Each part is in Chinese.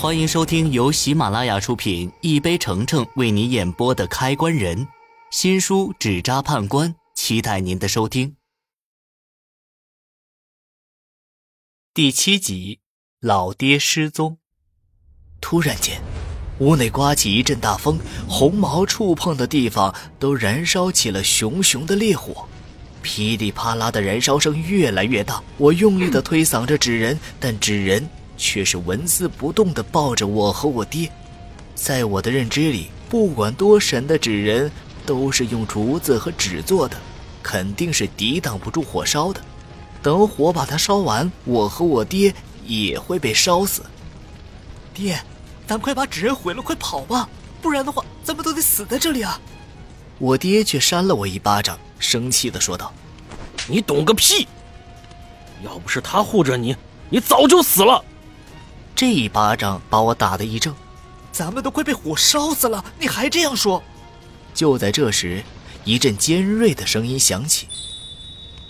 欢迎收听由喜马拉雅出品、一杯橙橙为你演播的《开关人》新书《纸扎判官》，期待您的收听。第七集，老爹失踪。突然间，屋内刮起一阵大风，红毛触碰的地方都燃烧起了熊熊的烈火，噼里啪啦的燃烧声越来越大。我用力的推搡着纸人，但纸人。却是纹丝不动地抱着我和我爹，在我的认知里，不管多神的纸人，都是用竹子和纸做的，肯定是抵挡不住火烧的。等火把它烧完，我和我爹也会被烧死。爹，咱快把纸人毁了，快跑吧，不然的话，咱们都得死在这里啊！我爹却扇了我一巴掌，生气地说道：“你懂个屁！要不是他护着你，你早就死了。”这一巴掌把我打得一怔，咱们都快被火烧死了，你还这样说？就在这时，一阵尖锐的声音响起：“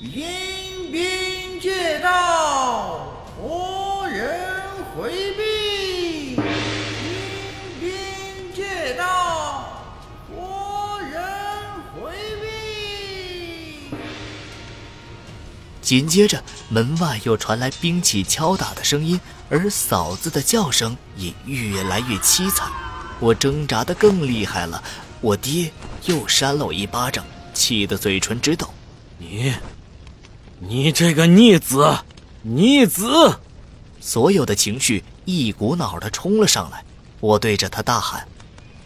阴兵借道，活人回避。阴兵借道，活人回避。”紧接着，门外又传来兵器敲打的声音。而嫂子的叫声也越来越凄惨，我挣扎的更厉害了。我爹又扇了我一巴掌，气得嘴唇直抖。你，你这个逆子，逆子！所有的情绪一股脑的冲了上来。我对着他大喊：“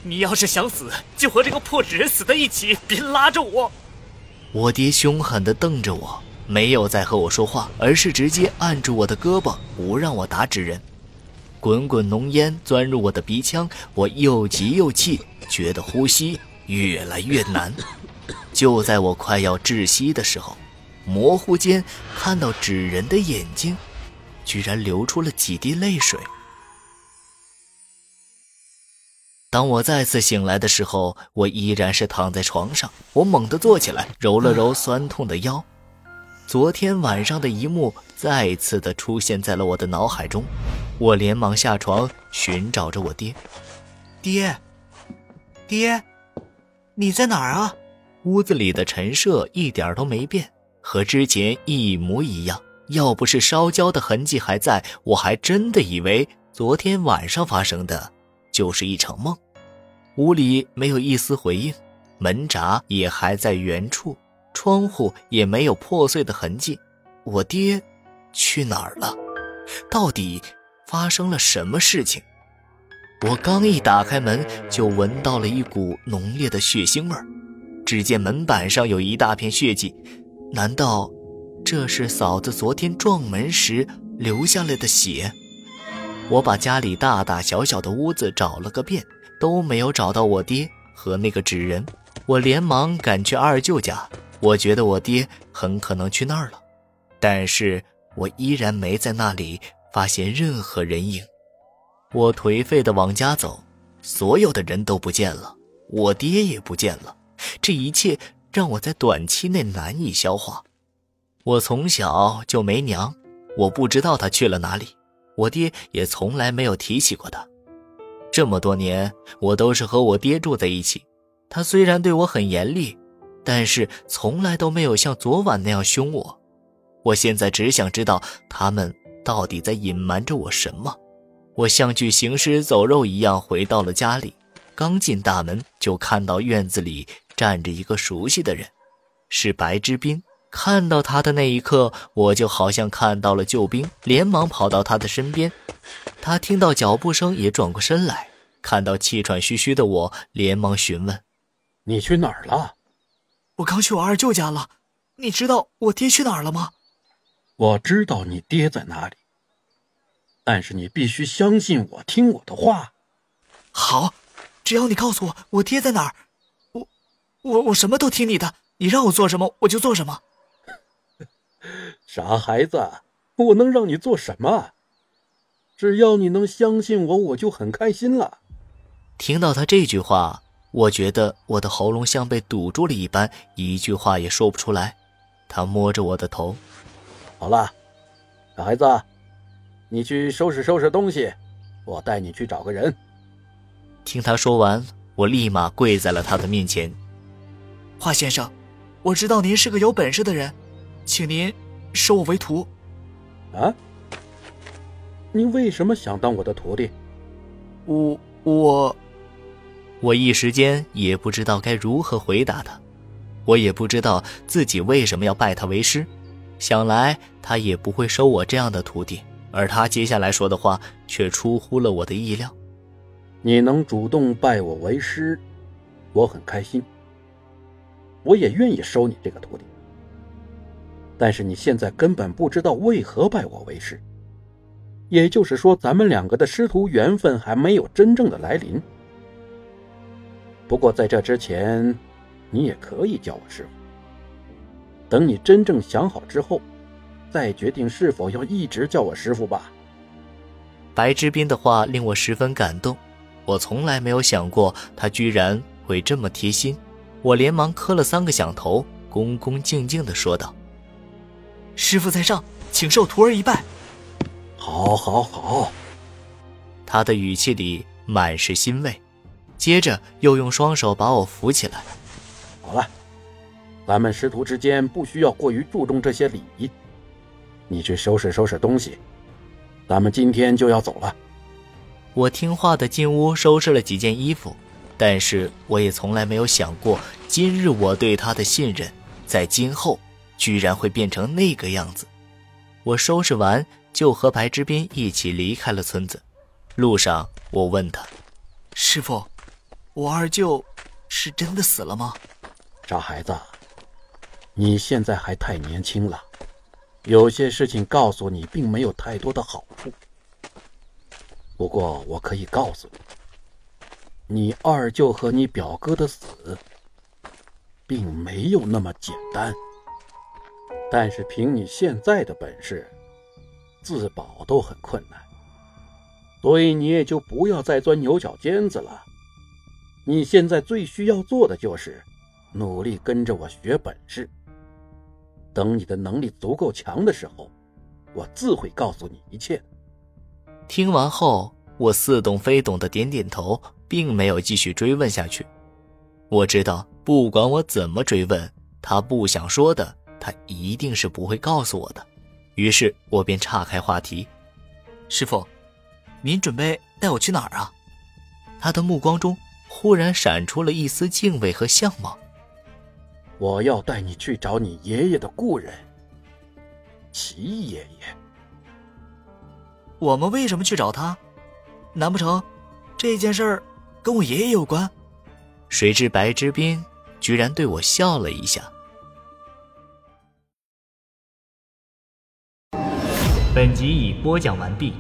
你要是想死，就和这个破纸人死在一起，别拉着我！”我爹凶狠的瞪着我。没有再和我说话，而是直接按住我的胳膊，不让我打纸人。滚滚浓烟钻入我的鼻腔，我又急又气，觉得呼吸越来越难。就在我快要窒息的时候，模糊间看到纸人的眼睛，居然流出了几滴泪水。当我再次醒来的时候，我依然是躺在床上。我猛地坐起来，揉了揉酸痛的腰。昨天晚上的一幕再次的出现在了我的脑海中，我连忙下床寻找着我爹。爹，爹，你在哪儿啊？屋子里的陈设一点都没变，和之前一模一样。要不是烧焦的痕迹还在，我还真的以为昨天晚上发生的就是一场梦。屋里没有一丝回应，门闸也还在原处。窗户也没有破碎的痕迹，我爹去哪儿了？到底发生了什么事情？我刚一打开门，就闻到了一股浓烈的血腥味儿。只见门板上有一大片血迹，难道这是嫂子昨天撞门时留下来的血？我把家里大大小小的屋子找了个遍，都没有找到我爹和那个纸人。我连忙赶去二舅家。我觉得我爹很可能去那儿了，但是我依然没在那里发现任何人影。我颓废的往家走，所有的人都不见了，我爹也不见了。这一切让我在短期内难以消化。我从小就没娘，我不知道他去了哪里，我爹也从来没有提起过他。这么多年，我都是和我爹住在一起，他虽然对我很严厉。但是从来都没有像昨晚那样凶我，我现在只想知道他们到底在隐瞒着我什么。我像具行尸走肉一样回到了家里，刚进大门就看到院子里站着一个熟悉的人，是白之冰。看到他的那一刻，我就好像看到了救兵，连忙跑到他的身边。他听到脚步声也转过身来，看到气喘吁吁的我，连忙询问：“你去哪儿了？”我刚去我二舅家了，你知道我爹去哪儿了吗？我知道你爹在哪里，但是你必须相信我，听我的话。好，只要你告诉我我爹在哪儿，我我我什么都听你的，你让我做什么我就做什么。傻孩子，我能让你做什么？只要你能相信我，我就很开心了。听到他这句话。我觉得我的喉咙像被堵住了一般，一句话也说不出来。他摸着我的头，好了，小孩子，你去收拾收拾东西，我带你去找个人。听他说完，我立马跪在了他的面前。华先生，我知道您是个有本事的人，请您收我为徒。啊？你为什么想当我的徒弟？我我我一时间也不知道该如何回答他，我也不知道自己为什么要拜他为师。想来他也不会收我这样的徒弟，而他接下来说的话却出乎了我的意料。你能主动拜我为师，我很开心。我也愿意收你这个徒弟。但是你现在根本不知道为何拜我为师，也就是说，咱们两个的师徒缘分还没有真正的来临。不过在这之前，你也可以叫我师傅。等你真正想好之后，再决定是否要一直叫我师傅吧。白之斌的话令我十分感动，我从来没有想过他居然会这么贴心。我连忙磕了三个响头，恭恭敬敬地说道：“师傅在上，请受徒儿一拜。”好，好，好。他的语气里满是欣慰，接着又用双手把我扶起来。好了。咱们师徒之间不需要过于注重这些礼仪。你去收拾收拾东西，咱们今天就要走了。我听话的进屋收拾了几件衣服，但是我也从来没有想过，今日我对他的信任，在今后居然会变成那个样子。我收拾完就和白之斌一起离开了村子。路上，我问他：“师傅，我二舅是真的死了吗？”傻孩子。你现在还太年轻了，有些事情告诉你并没有太多的好处。不过我可以告诉你，你二舅和你表哥的死，并没有那么简单。但是凭你现在的本事，自保都很困难，所以你也就不要再钻牛角尖子了。你现在最需要做的就是努力跟着我学本事。等你的能力足够强的时候，我自会告诉你一切。听完后，我似懂非懂的点点头，并没有继续追问下去。我知道，不管我怎么追问，他不想说的，他一定是不会告诉我的。于是我便岔开话题：“师傅，您准备带我去哪儿啊？”他的目光中忽然闪出了一丝敬畏和向往。我要带你去找你爷爷的故人，齐爷爷。我们为什么去找他？难不成这件事儿跟我爷爷有关？谁知白之冰居然对我笑了一下。本集已播讲完毕。